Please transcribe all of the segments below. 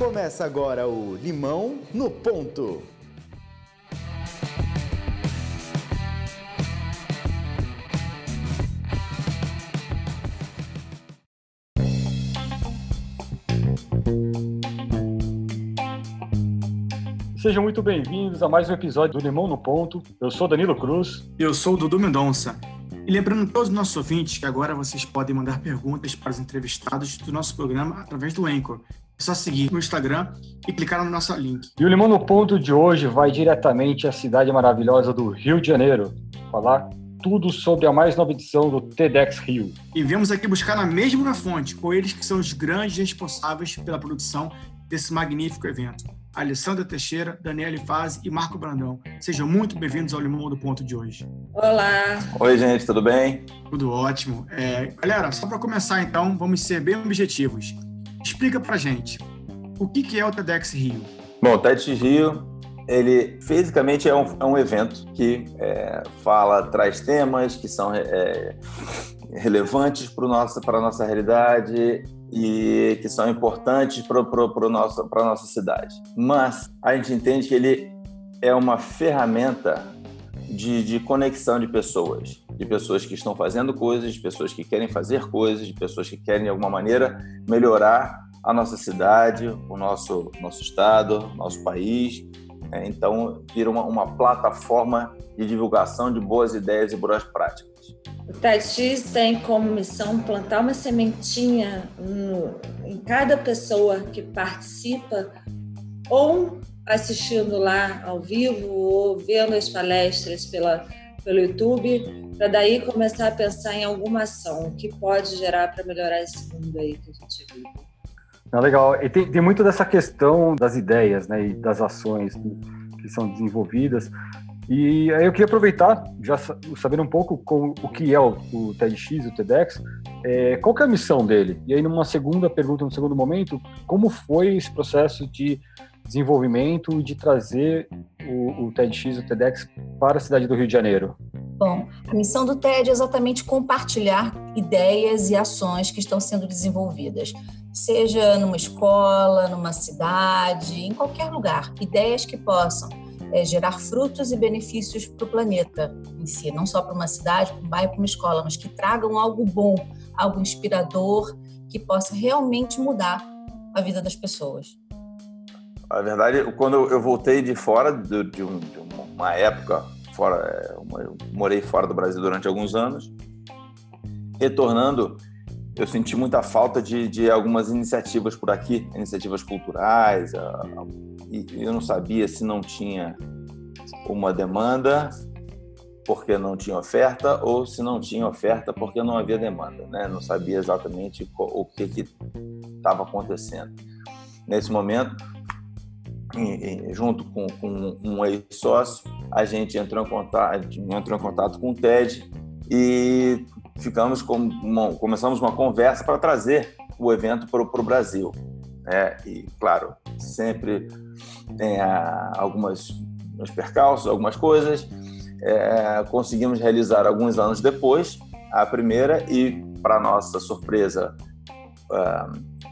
Começa agora o Limão no Ponto. Sejam muito bem-vindos a mais um episódio do Limão no Ponto. Eu sou Danilo Cruz. Eu sou o Dudu Mendonça. E lembrando a todos os nossos ouvintes que agora vocês podem mandar perguntas para os entrevistados do nosso programa através do Anchor. É só seguir no Instagram e clicar no nosso link. E o Limão no Ponto de hoje vai diretamente à cidade maravilhosa do Rio de Janeiro, falar tudo sobre a mais nova edição do TEDx Rio. E viemos aqui buscar na mesma fonte, com eles que são os grandes responsáveis pela produção desse magnífico evento. Alessandra Teixeira, Daniele Faz e Marco Brandão. Sejam muito bem-vindos ao Limão do Ponto de hoje. Olá! Oi, gente, tudo bem? Tudo ótimo. É, galera, só para começar então, vamos ser bem objetivos. Explica pra gente, o que, que é o TEDx Rio? Bom, o TEDx Rio, ele fisicamente é um, é um evento que é, fala, traz temas que são é, relevantes para a nossa realidade e que são importantes para a nossa, nossa cidade. Mas a gente entende que ele é uma ferramenta de, de, conexão de pessoas, de pessoas que estão fazendo coisas, de pessoas que querem fazer coisas, de pessoas que querem, de alguma maneira, melhorar a nossa cidade, o nosso, nosso estado, nosso país. É, então, vira uma, uma plataforma de divulgação de boas ideias e boas práticas. O TEDx tem como missão plantar uma sementinha no, em cada pessoa que participa, ou assistindo lá ao vivo, ou vendo as palestras pela, pelo YouTube, para daí começar a pensar em alguma ação que pode gerar para melhorar esse mundo aí que a gente vive. É legal. E tem, tem muito dessa questão das ideias né, e das ações que são desenvolvidas. E aí eu queria aproveitar, já sabendo um pouco com, o que é o, o TEDx, o TEDx, é, qual que é a missão dele? E aí numa segunda pergunta, no segundo momento, como foi esse processo de desenvolvimento de trazer o, o TEDx, o TEDx para a cidade do Rio de Janeiro? Bom, a missão do TED é exatamente compartilhar ideias e ações que estão sendo desenvolvidas, seja numa escola, numa cidade, em qualquer lugar, ideias que possam é, gerar frutos e benefícios para o planeta em si, não só para uma cidade, para um bairro, para uma escola, mas que tragam algo bom, algo inspirador, que possa realmente mudar a vida das pessoas. A verdade, quando eu voltei de fora de, de, um, de uma época fora, é, eu morei fora do Brasil durante alguns anos, retornando, eu senti muita falta de, de algumas iniciativas por aqui, iniciativas culturais, e eu não sabia se não tinha uma demanda porque não tinha oferta ou se não tinha oferta porque não havia demanda, né? Não sabia exatamente o que estava acontecendo. Nesse momento, junto com, com um ex-sócio, a gente entrou em, contato, entrou em contato com o TED e ficamos com uma, começamos uma conversa para trazer o evento para o Brasil. Né? E, claro, sempre tem a, algumas uns percalços, algumas coisas. É, conseguimos realizar alguns anos depois a primeira e, para nossa surpresa, uh,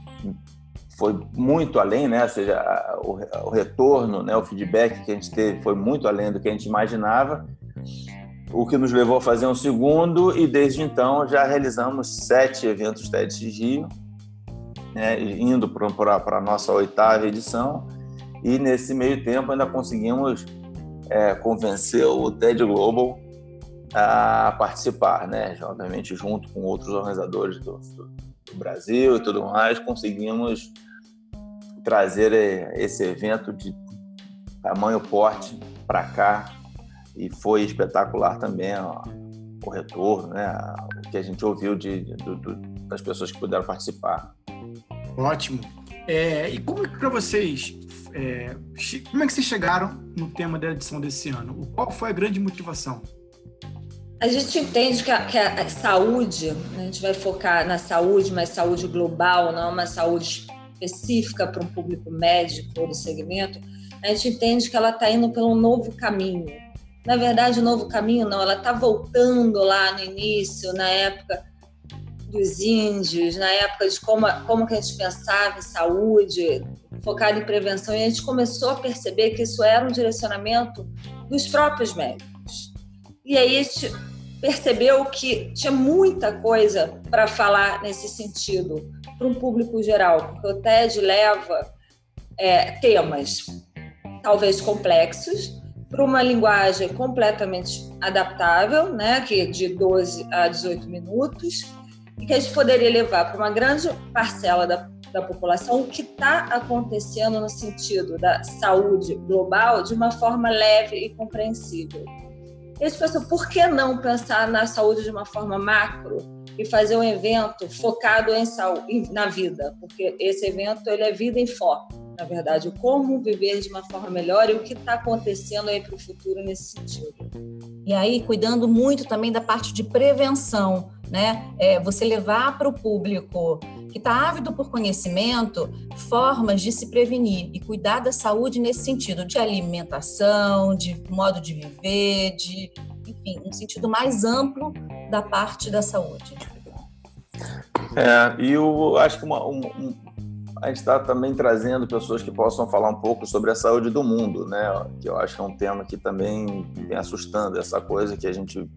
foi muito além, né? Ou seja, o, retorno, né? o feedback que a gente teve foi muito além do que a gente imaginava, o que nos levou a fazer um segundo e desde então já realizamos sete eventos TEDx Rio, né? indo para a nossa oitava edição e nesse meio tempo ainda conseguimos é, convencer o TED Global a participar, né? Obviamente junto com outros organizadores do, do, do Brasil e tudo mais, conseguimos trazer é, esse evento de tamanho porte para cá e foi espetacular também ó, o retorno, né? O que a gente ouviu de, de, de das pessoas que puderam participar. Ótimo. É, e como é que para vocês é, como é que vocês chegaram no tema da edição desse ano? Qual foi a grande motivação? A gente entende que a, que a saúde, a gente vai focar na saúde, mas saúde global, não uma saúde específica para um público médico ou do segmento, a gente entende que ela está indo pelo novo caminho. Na verdade, o novo caminho não, ela está voltando lá no início, na época dos índios, na época de como, como que a gente pensava em saúde, focado em prevenção, e a gente começou a perceber que isso era um direcionamento dos próprios médicos. E aí a gente percebeu que tinha muita coisa para falar nesse sentido para um público geral, porque o TED leva é, temas talvez complexos para uma linguagem completamente adaptável, né, que é de 12 a 18 minutos, e que a gente poderia levar para uma grande parcela da, da população o que está acontecendo no sentido da saúde global de uma forma leve e compreensível. E a gente por que não pensar na saúde de uma forma macro e fazer um evento focado em saúde, na vida? Porque esse evento ele é vida em foco na verdade, como viver de uma forma melhor e o que está acontecendo aí para o futuro nesse sentido. E aí, cuidando muito também da parte de prevenção, né? É, você levar para o público que está ávido por conhecimento formas de se prevenir e cuidar da saúde nesse sentido, de alimentação, de modo de viver, de, enfim, um sentido mais amplo da parte da saúde. É, e eu acho que uma, um, a gente está também trazendo pessoas que possam falar um pouco sobre a saúde do mundo, né? Que eu acho que é um tema que também vem assustando, essa coisa que a gente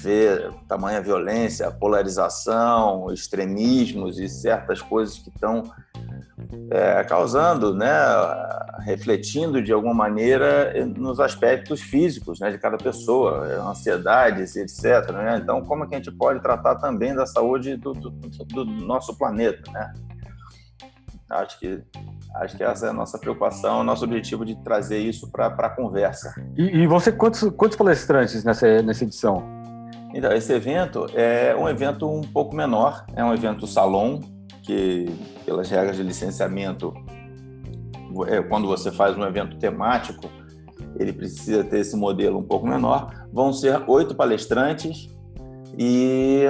vê tamanha violência, polarização, extremismos e certas coisas que estão é, causando, né, refletindo de alguma maneira nos aspectos físicos né, de cada pessoa, ansiedades, etc. Né? Então, como é que a gente pode tratar também da saúde do, do, do nosso planeta? Né? Acho que acho que essa é a nossa preocupação, o nosso objetivo de trazer isso para a conversa. E, e, você, quantos, quantos palestrantes nessa, nessa edição? Então, esse evento é um evento um pouco menor, é um evento salão, que pelas regras de licenciamento, é, quando você faz um evento temático, ele precisa ter esse modelo um pouco menor. Vão ser oito palestrantes e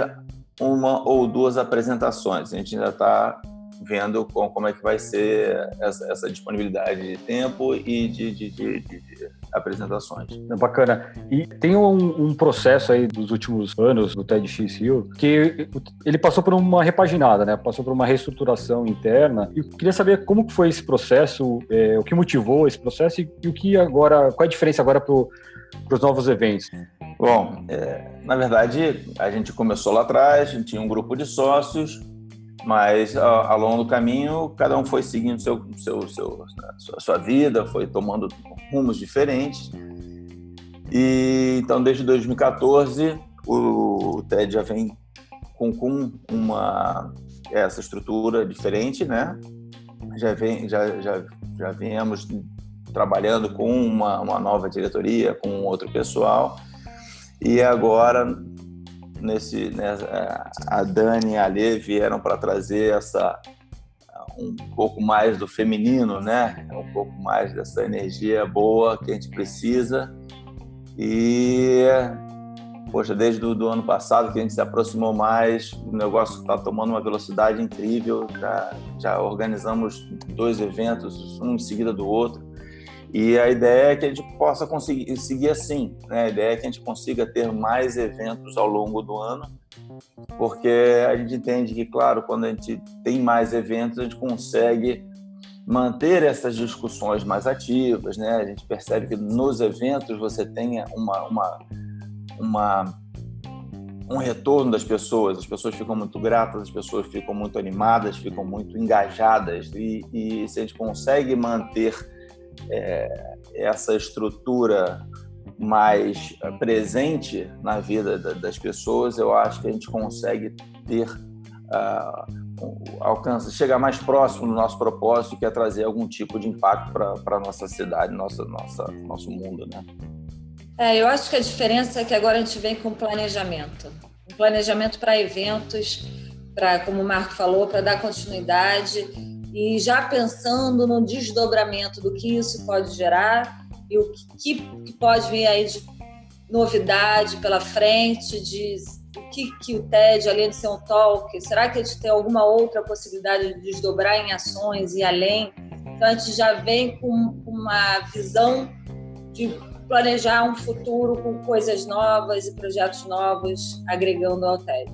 uma ou duas apresentações. A gente ainda está vendo com, como é que vai ser essa, essa disponibilidade de tempo e de, de, de, de apresentações. É bacana. E tem um, um, processo aí dos últimos anos do TEDx que ele passou por uma repaginada, né? Passou por uma reestruturação interna. E eu queria saber como foi esse processo, é, o que motivou esse processo e, e, o que agora, qual é a diferença agora para os novos eventos? Bom, é, na verdade, a gente começou lá atrás, a gente tinha um grupo de sócios mas ao, longo do caminho cada um foi seguindo seu, seu, seu sua, sua vida, foi tomando rumos diferentes. E então desde 2014 o, o TED já vem com, com uma essa estrutura diferente, né? Já vem já já já viemos trabalhando com uma, uma nova diretoria, com outro pessoal. E agora nesse, né, a Dani e a Lê vieram para trazer essa um pouco mais do feminino, né? Um pouco mais dessa energia boa que a gente precisa. E poxa, desde o ano passado que a gente se aproximou mais, o negócio está tomando uma velocidade incrível. Já, já organizamos dois eventos, um em seguida do outro. E a ideia é que a gente possa conseguir seguir assim, né? A ideia é que a gente consiga ter mais eventos ao longo do ano, porque a gente entende que, claro, quando a gente tem mais eventos, a gente consegue manter essas discussões mais ativas, né? A gente percebe que nos eventos você tem uma, uma, uma um retorno das pessoas, as pessoas ficam muito gratas, as pessoas ficam muito animadas, ficam muito engajadas e, e se a gente consegue manter é, essa estrutura mais é, presente na vida das pessoas, eu acho que a gente consegue ter uh, alcança, chegar mais próximo do nosso propósito, que é trazer algum tipo de impacto para a nossa cidade, nossa, nossa, nosso mundo, né? É, eu acho que a diferença é que agora a gente vem com planejamento, um planejamento para eventos, para, como o Marco falou, para dar continuidade e já pensando no desdobramento do que isso pode gerar e o que, que pode vir aí de novidade pela frente, de o que, que o TED, além de ser um talk, será que a gente tem alguma outra possibilidade de desdobrar em ações e além? Então a gente já vem com uma visão de planejar um futuro com coisas novas e projetos novos agregando ao TED.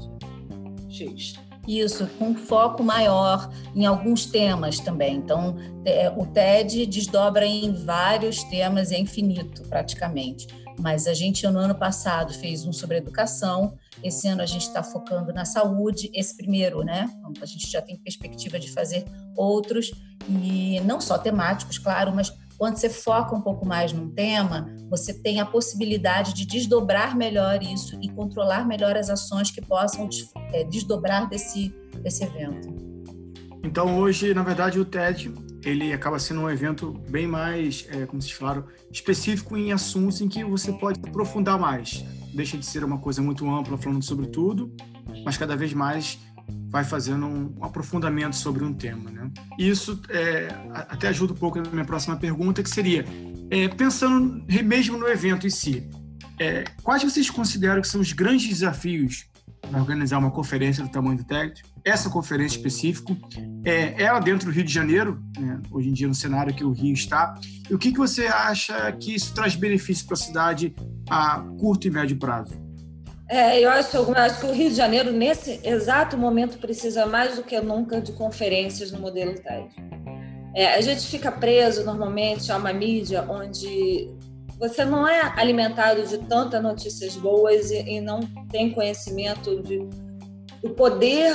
X. Isso, com foco maior em alguns temas também. Então, é, o TED desdobra em vários temas, é infinito praticamente. Mas a gente, no ano passado, fez um sobre educação, esse ano a gente está focando na saúde, esse primeiro, né? A gente já tem perspectiva de fazer outros, e não só temáticos, claro, mas quando você foca um pouco mais num tema, você tem a possibilidade de desdobrar melhor isso e controlar melhor as ações que possam é, desdobrar desse, desse evento. Então, hoje, na verdade, o TED ele acaba sendo um evento bem mais, é, como vocês falaram, específico em assuntos em que você pode aprofundar mais. Deixa de ser uma coisa muito ampla, falando sobre tudo, mas cada vez mais vai fazendo um aprofundamento sobre um tema. Né? Isso é, até ajuda um pouco na minha próxima pergunta, que seria, é, pensando mesmo no evento em si, é, quais vocês consideram que são os grandes desafios para organizar uma conferência do tamanho do TED? Essa conferência específica, é, ela dentro do Rio de Janeiro, né, hoje em dia no cenário que o Rio está, e o que, que você acha que isso traz benefício para a cidade a curto e médio prazo? É, eu acho, eu acho que o Rio de Janeiro, nesse exato momento, precisa mais do que nunca de conferências no modelo TED. É, a gente fica preso normalmente a uma mídia onde você não é alimentado de tantas notícias boas e, e não tem conhecimento de, do poder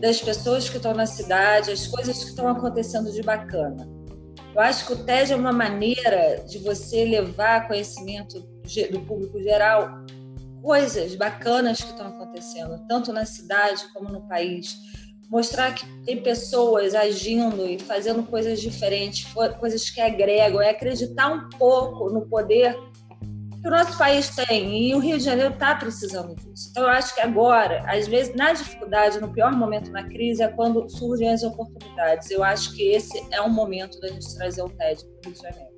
das pessoas que estão na cidade, as coisas que estão acontecendo de bacana. Eu acho que o TED é uma maneira de você levar conhecimento do público geral coisas bacanas que estão acontecendo, tanto na cidade como no país. Mostrar que tem pessoas agindo e fazendo coisas diferentes, coisas que agregam, é acreditar um pouco no poder que o nosso país tem. E o Rio de Janeiro está precisando disso. Então, eu acho que agora, às vezes, na dificuldade, no pior momento na crise, é quando surgem as oportunidades. Eu acho que esse é um momento da gente trazer o TED para o Rio de Janeiro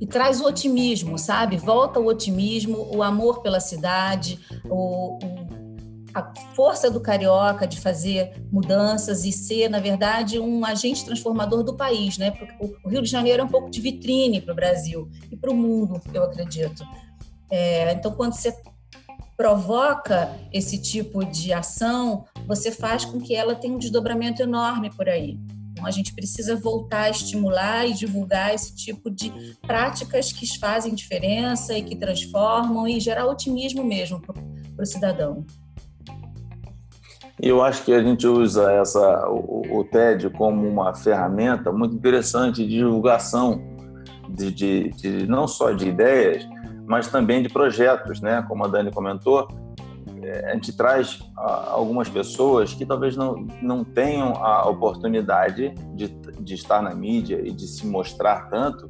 e traz o otimismo, sabe? Volta o otimismo, o amor pela cidade, o, a força do carioca de fazer mudanças e ser, na verdade, um agente transformador do país, né? O Rio de Janeiro é um pouco de vitrine para o Brasil e para o mundo, eu acredito. É, então, quando você provoca esse tipo de ação, você faz com que ela tenha um desdobramento enorme por aí. Então, a gente precisa voltar a estimular e divulgar esse tipo de práticas que fazem diferença e que transformam e gerar otimismo mesmo para o cidadão. Eu acho que a gente usa essa, o, o TED como uma ferramenta muito interessante de divulgação de, de, de, não só de ideias, mas também de projetos, né? Como a Dani comentou, a gente traz algumas pessoas que talvez não, não tenham a oportunidade de, de estar na mídia e de se mostrar tanto,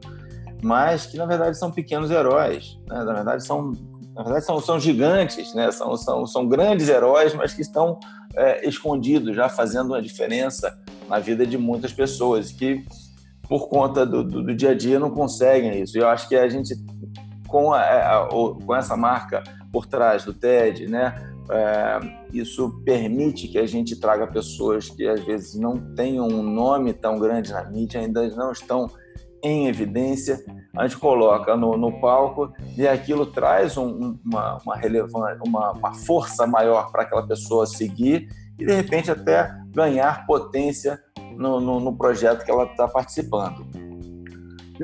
mas que na verdade são pequenos heróis, né? na verdade são na verdade são, são gigantes, né? são, são, são grandes heróis, mas que estão é, escondidos, já fazendo uma diferença na vida de muitas pessoas que por conta do, do, do dia a dia não conseguem isso. E eu acho que a gente com, a, a, com essa marca por trás do TED, né? É, isso permite que a gente traga pessoas que às vezes não tenham um nome tão grande na mídia, ainda não estão em evidência, a gente coloca no, no palco e aquilo traz um, uma, uma relevância, uma, uma força maior para aquela pessoa seguir e de repente até ganhar potência no, no, no projeto que ela está participando.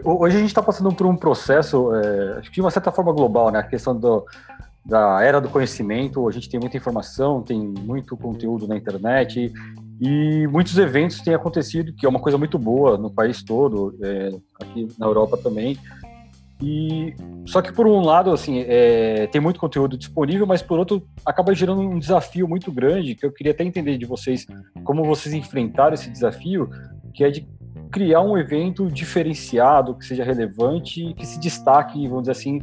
Hoje a gente está passando por um processo, é, de uma certa forma global, né? A questão do, da era do conhecimento, a gente tem muita informação, tem muito conteúdo na internet e muitos eventos têm acontecido, que é uma coisa muito boa no país todo, é, aqui na Europa também. E só que por um lado, assim, é, tem muito conteúdo disponível, mas por outro acaba gerando um desafio muito grande que eu queria até entender de vocês como vocês enfrentaram esse desafio, que é de criar um evento diferenciado, que seja relevante, que se destaque, vamos dizer assim,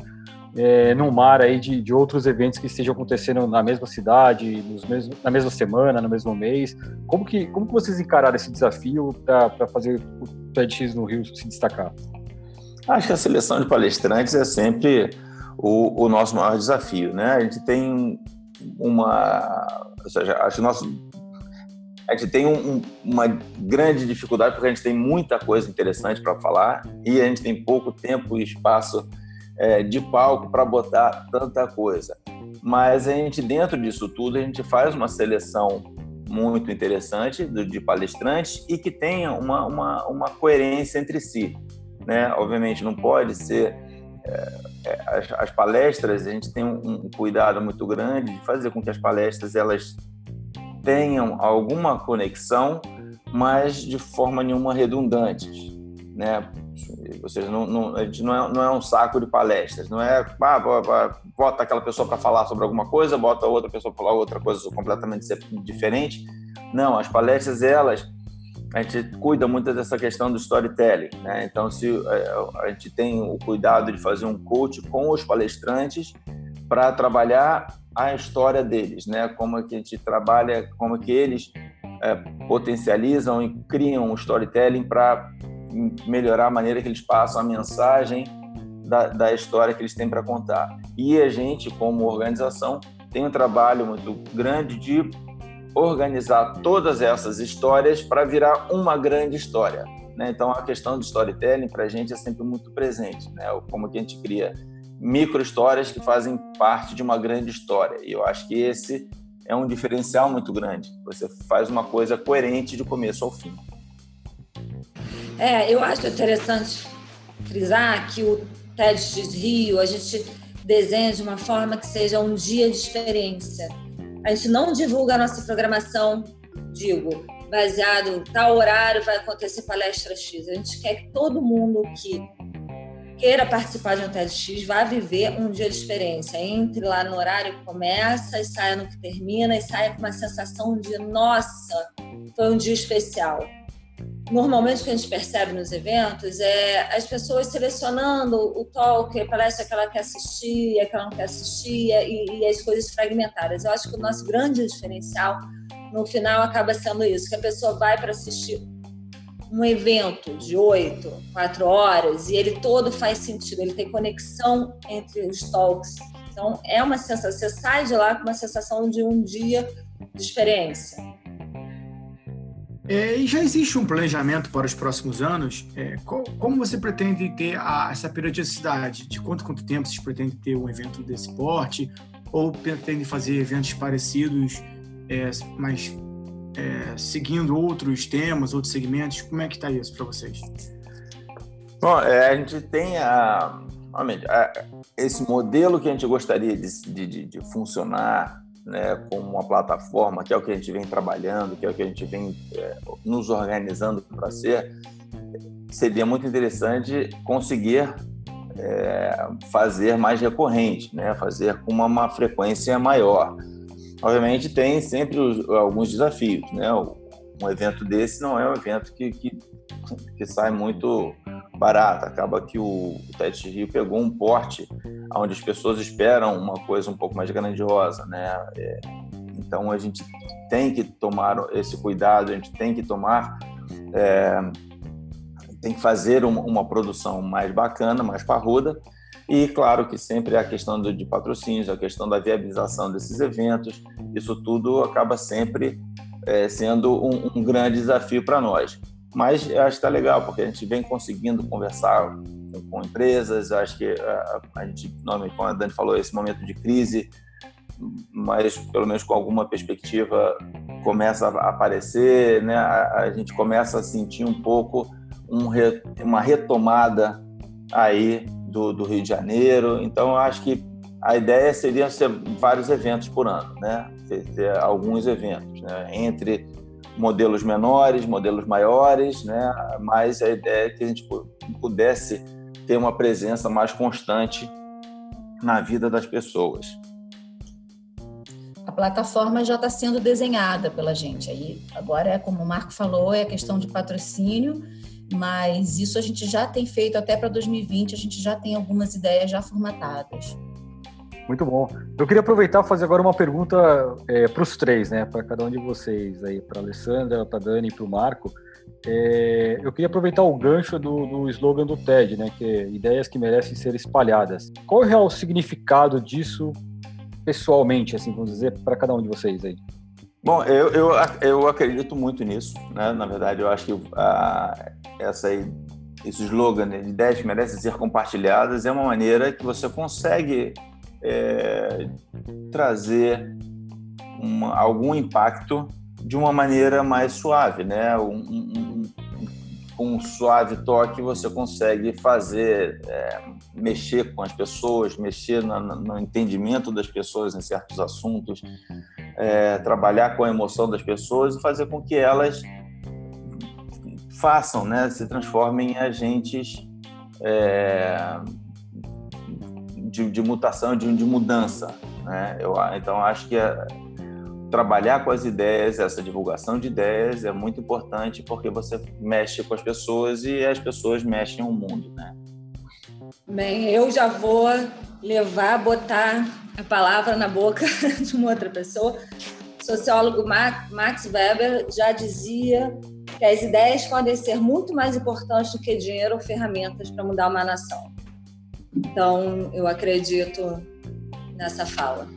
é, no mar aí de, de outros eventos que estejam acontecendo na mesma cidade, nos mesmos, na mesma semana, no mesmo mês. Como que, como que vocês encararam esse desafio para fazer o TEDx no Rio se destacar? Acho que a seleção de palestrantes é sempre o, o nosso maior desafio, né? A gente tem uma, ou seja, acho que nosso a gente tem um, uma grande dificuldade porque a gente tem muita coisa interessante para falar e a gente tem pouco tempo e espaço é, de palco para botar tanta coisa. Mas a gente, dentro disso tudo, a gente faz uma seleção muito interessante de palestrantes e que tenha uma, uma, uma coerência entre si. Né? Obviamente, não pode ser. É, é, as, as, palestras, a gente tem um, um, cuidado muito grande de fazer com que as palestras elas tenham alguma conexão, mas de forma nenhuma redundantes. Né? Ou seja, não, não, não é, não é um saco de palestras, não é ah, bota aquela pessoa para falar sobre alguma coisa, bota outra pessoa para falar outra coisa completamente diferente. Não, as palestras, elas, a gente cuida muito dessa questão do storytelling. Né? Então, se é, a gente tem o cuidado de fazer um coach com os palestrantes para trabalhar a história deles, né? Como é que a gente trabalha, como é que eles é, potencializam e criam um storytelling para melhorar a maneira que eles passam a mensagem da, da história que eles têm para contar. E a gente, como organização, tem um trabalho muito grande de organizar todas essas histórias para virar uma grande história. Né? Então, a questão do storytelling para a gente é sempre muito presente, né? como que a gente cria micro histórias que fazem parte de uma grande história. E eu acho que esse é um diferencial muito grande. Você faz uma coisa coerente de começo ao fim. É, eu acho interessante frisar que o TEDx Rio a gente desenha de uma forma que seja um dia de experiência. A gente não divulga a nossa programação, digo, baseado tal horário vai acontecer palestra X. A gente quer que todo mundo que queira participar de um TEDx vá viver um dia de experiência. Entre lá no horário que começa e saia no que termina e saia com uma sensação de nossa, foi um dia especial normalmente o que a gente percebe nos eventos é as pessoas selecionando o talk, a palestra que ela quer assistir, a que ela não quer assistir e, e, as coisas fragmentadas. Eu acho que o nosso grande diferencial no final acaba sendo isso, que a pessoa vai para assistir um evento de oito, quatro horas e ele todo faz sentido, ele tem conexão entre os talks. Então é uma sensação, você sai de lá com uma sensação de um dia de experiência. É, e já existe um planejamento para os próximos anos? É, qual, como você pretende ter a, essa periodicidade? De quanto quanto tempo vocês pretendem ter um evento desse porte? Ou pretendem fazer eventos parecidos, é, mas é, seguindo outros temas, outros segmentos? Como é que está isso para vocês? Bom, é, a gente tem a, a, esse modelo que a gente gostaria de, de, de funcionar né, como uma plataforma, que é o que a gente vem trabalhando, que é o que a gente vem é, nos organizando para ser, seria muito interessante conseguir é, fazer mais recorrente, né, fazer com uma, uma frequência maior. Obviamente tem sempre os, alguns desafios, né? Um evento desse não é um evento que, que, que sai muito barato. Acaba que o, o Rio pegou um porte onde as pessoas esperam uma coisa um pouco mais grandiosa, né? É, então a gente tem que tomar esse cuidado, a gente tem que tomar, é, tem que fazer uma, uma, produção mais bacana, mais parruda. E claro que sempre a questão de patrocínios, a questão da viabilização desses eventos, isso tudo acaba sempre é, sendo um, um grande desafio para nós. Mas acho que está legal, porque a gente vem conseguindo conversar com, com empresas, acho que a, a gente, normalmente, como a Dani falou, esse momento de crise, mas pelo menos com alguma perspectiva começa a aparecer, né? a, a gente começa a sentir um pouco um re, uma retomada aí do, do, Rio de Janeiro. Então, eu acho que a ideia seria ser vários eventos por ano, né? ter, alguns eventos, né? entre modelos menores, modelos maiores, né? Mas a ideia é que a gente pudesse ter uma presença mais constante na vida das pessoas. A plataforma já está sendo desenhada pela gente. Aí agora é como o Marco falou, é a questão de patrocínio, mas isso a gente já tem feito até para 2020. A gente já tem algumas ideias já formatadas. Muito bom. Eu queria aproveitar e fazer agora uma pergunta é, para os três, né? Para cada um de vocês aí, para Alessandra, para Dani e para o Marco. É, eu queria aproveitar o gancho do, do slogan do TED, né? Que é ideias que merecem ser espalhadas. Qual é o real significado disso pessoalmente, assim, vamos dizer, para cada um de vocês aí? Bom, eu, eu, eu acredito muito nisso, né? Na verdade, eu acho que a, essa esse slogan de ideias que merecem ser compartilhadas é uma maneira que você consegue é, trazer uma, algum impacto de uma maneira mais suave, né? Um, um, com um suave toque você consegue fazer, é, mexer com as pessoas, mexer no, no, entendimento das pessoas em certos assuntos, é, trabalhar com a emoção das pessoas e fazer com que elas façam, né, se transformem em agentes é, de, de, mutação, de, de mudança. Né? Eu, então, acho que é, trabalhar com as ideias, essa divulgação de ideias é muito importante porque você mexe com as pessoas e as pessoas mexem o mundo, né? Bem, eu já vou levar, botar a palavra na boca de uma outra pessoa. O sociólogo Max Weber já dizia que as ideias podem ser muito mais importantes do que dinheiro ou ferramentas para mudar uma nação. Então, eu acredito nessa fala.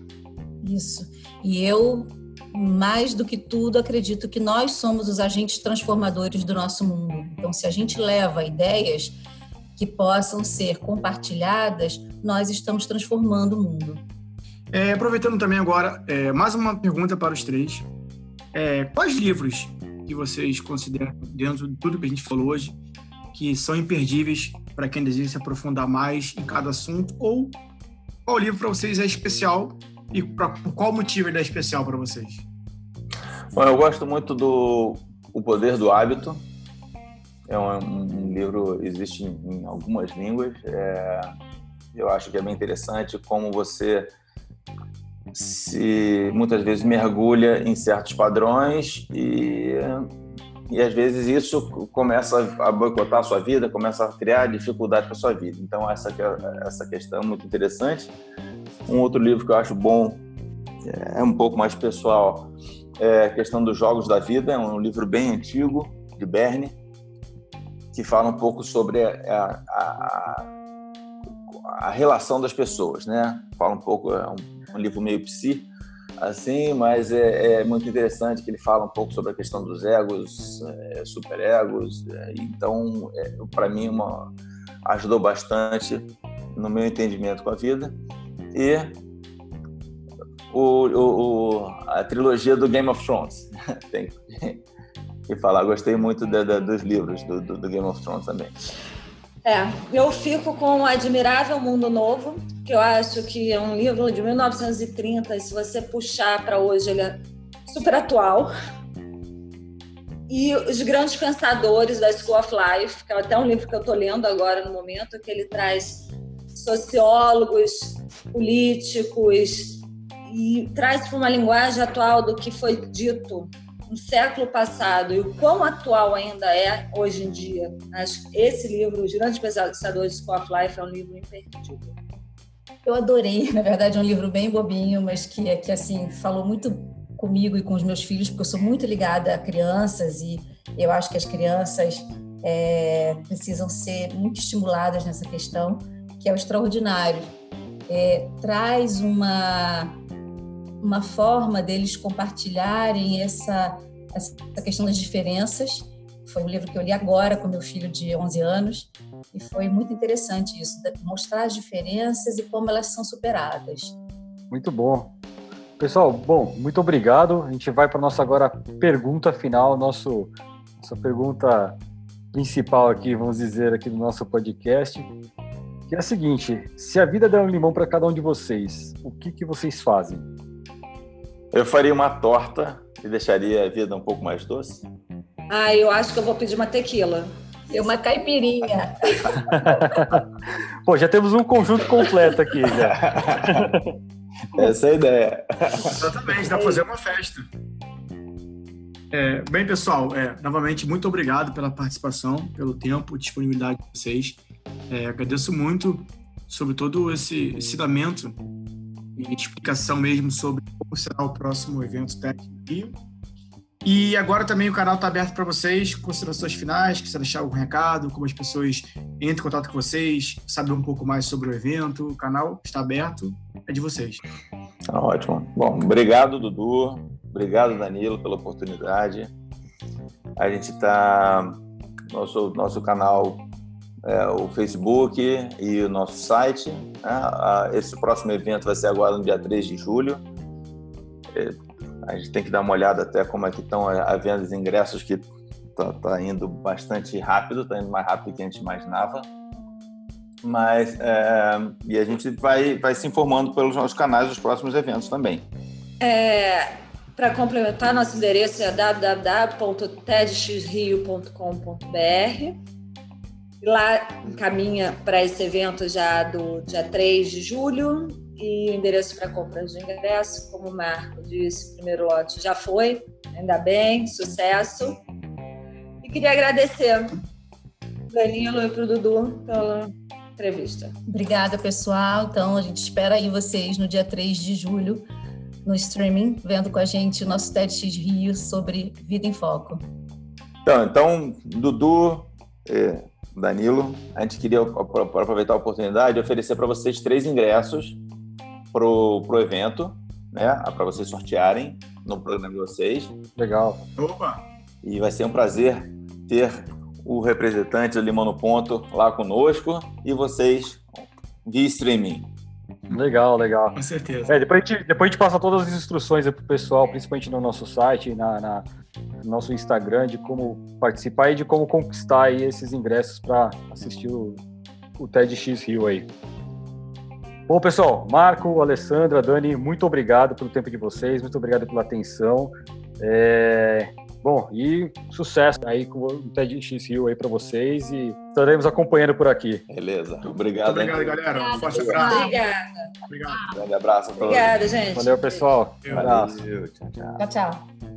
Isso. E eu mais do que tudo, acredito que nós somos os agentes transformadores do nosso mundo. Então, se a gente leva ideias que possam ser compartilhadas, nós estamos transformando o mundo. É, aproveitando também agora, é, mais uma pergunta para os três. É, quais livros que vocês consideram, dentro de tudo que a gente falou hoje, que são imperdíveis para quem deseja se aprofundar mais em cada assunto? Ou qual livro para vocês é especial e pra, por qual motivo ele é especial para vocês? Bom, eu gosto muito do O Poder do Hábito. É um, um livro, existe em, em algumas línguas. É, eu acho que é bem interessante como você se muitas vezes mergulha em certos padrões e e às vezes isso começa a boicotar a sua vida, começa a criar dificuldade para sua vida. Então essa essa questão é muito interessante. Um outro livro que eu acho bom, é um pouco mais pessoal, é a questão dos jogos da vida, é um livro bem antigo, de Berne, que fala um pouco sobre a, a, a relação das pessoas, né? Fala um pouco, é um, um livro meio psi, assim, mas é, é, muito interessante que ele fala um pouco sobre a questão dos egos, é, superegos. É, então, é, para mim, uma, ajudou bastante no meu entendimento com a vida e o, o, a trilogia do Game of Thrones. Tem que falar, gostei muito dos livros do, do, do, Game of Thrones também. É, eu fico com o Admirável Mundo Novo, que eu acho que é um livro de 1930, e se você puxar para hoje, ele é super atual. E Os Grandes Pensadores da School of Life, que é até um livro que eu estou lendo agora no momento, que ele traz sociólogos, políticos e traz para uma linguagem atual do que foi dito no século passado e o quão atual ainda é hoje em dia. Acho que esse livro, Os Grandes Pensadores de School of Life, é um livro imperdível. Eu adorei, na verdade é um livro bem bobinho, mas que, que assim falou muito comigo e com os meus filhos, porque eu sou muito ligada a crianças e eu acho que as crianças é, precisam ser muito estimuladas nessa questão que é o extraordinário. É, traz uma, uma forma deles compartilharem essa, essa questão das diferenças. Foi um livro que eu li agora com meu filho de 11 anos e foi muito interessante isso, mostrar as diferenças e como elas são superadas. Muito bom. Pessoal, bom, muito obrigado. A gente vai para nossa agora pergunta final, nosso nossa pergunta principal aqui, vamos dizer, aqui do nosso podcast que é a seguinte: se a vida der um limão para cada um de vocês, o que, que vocês fazem? Eu faria uma torta e deixaria a vida um pouco mais doce. Ah, eu acho que eu vou pedir uma tequila. E uma caipirinha. Pô, já temos um conjunto completo aqui já. Essa é a ideia. Exatamente, dá para fazer uma festa. É, bem, pessoal, é, novamente, muito obrigado pela participação, pelo tempo, disponibilidade de vocês. É, agradeço muito sobre todo esse ensinamento e explicação mesmo sobre como será o próximo evento técnico Rio. E agora também o canal está aberto para vocês, considerações finais, quiser deixar algum recado, como as pessoas entram em contato com vocês, saber um pouco mais sobre o evento, o canal está aberto, é de vocês. Tá ótimo. Bom, obrigado, Dudu. Obrigado, Danilo, pela oportunidade. A gente está. Nosso, nosso canal é, o Facebook e o nosso site. Né? Esse próximo evento vai ser agora no dia 3 de julho. A gente tem que dar uma olhada até como é que estão a venda dos ingressos, que está tá indo bastante rápido, está indo mais rápido do que a gente imaginava. Mas, é, e a gente vai, vai se informando pelos nossos canais dos próximos eventos também. É, Para complementar, nosso endereço é www.tedxrio.com.br. Lá encaminha para esse evento já do dia 3 de julho e o endereço para compra de ingresso, como o Marco disse, o primeiro lote já foi, ainda bem, sucesso. E queria agradecer Danilo e para o Dudu pela entrevista. Obrigada, pessoal. Então, a gente espera aí vocês no dia 3 de julho no streaming, vendo com a gente o nosso TEDx Rio sobre Vida em Foco. Então, então Dudu, é, Danilo, a gente queria aproveitar a oportunidade de oferecer para vocês três ingressos para o evento, né? Para vocês sortearem no programa de vocês. Legal. Opa! E vai ser um prazer ter o representante do Limão no Ponto lá conosco e vocês via streaming. Legal, legal. Com certeza. É, depois, a gente, depois a gente passa todas as instruções para o pessoal, principalmente no nosso site, na, na, no nosso Instagram, de como participar e de como conquistar esses ingressos para assistir o, o TEDx Rio aí. Bom, pessoal, Marco, Alessandra, Dani, muito obrigado pelo tempo de vocês, muito obrigado pela atenção. É... Bom, e sucesso aí com o TEDx Rio aí para vocês e estaremos acompanhando por aqui. Beleza. Obrigado. Muito obrigado, galera. Um forte abraço. Obrigada. Obrigado. Grande abraço. Obrigada, gente. Valeu, pessoal. Eu- abraço. Valeu, tchau, tchau. Tchau, tchau.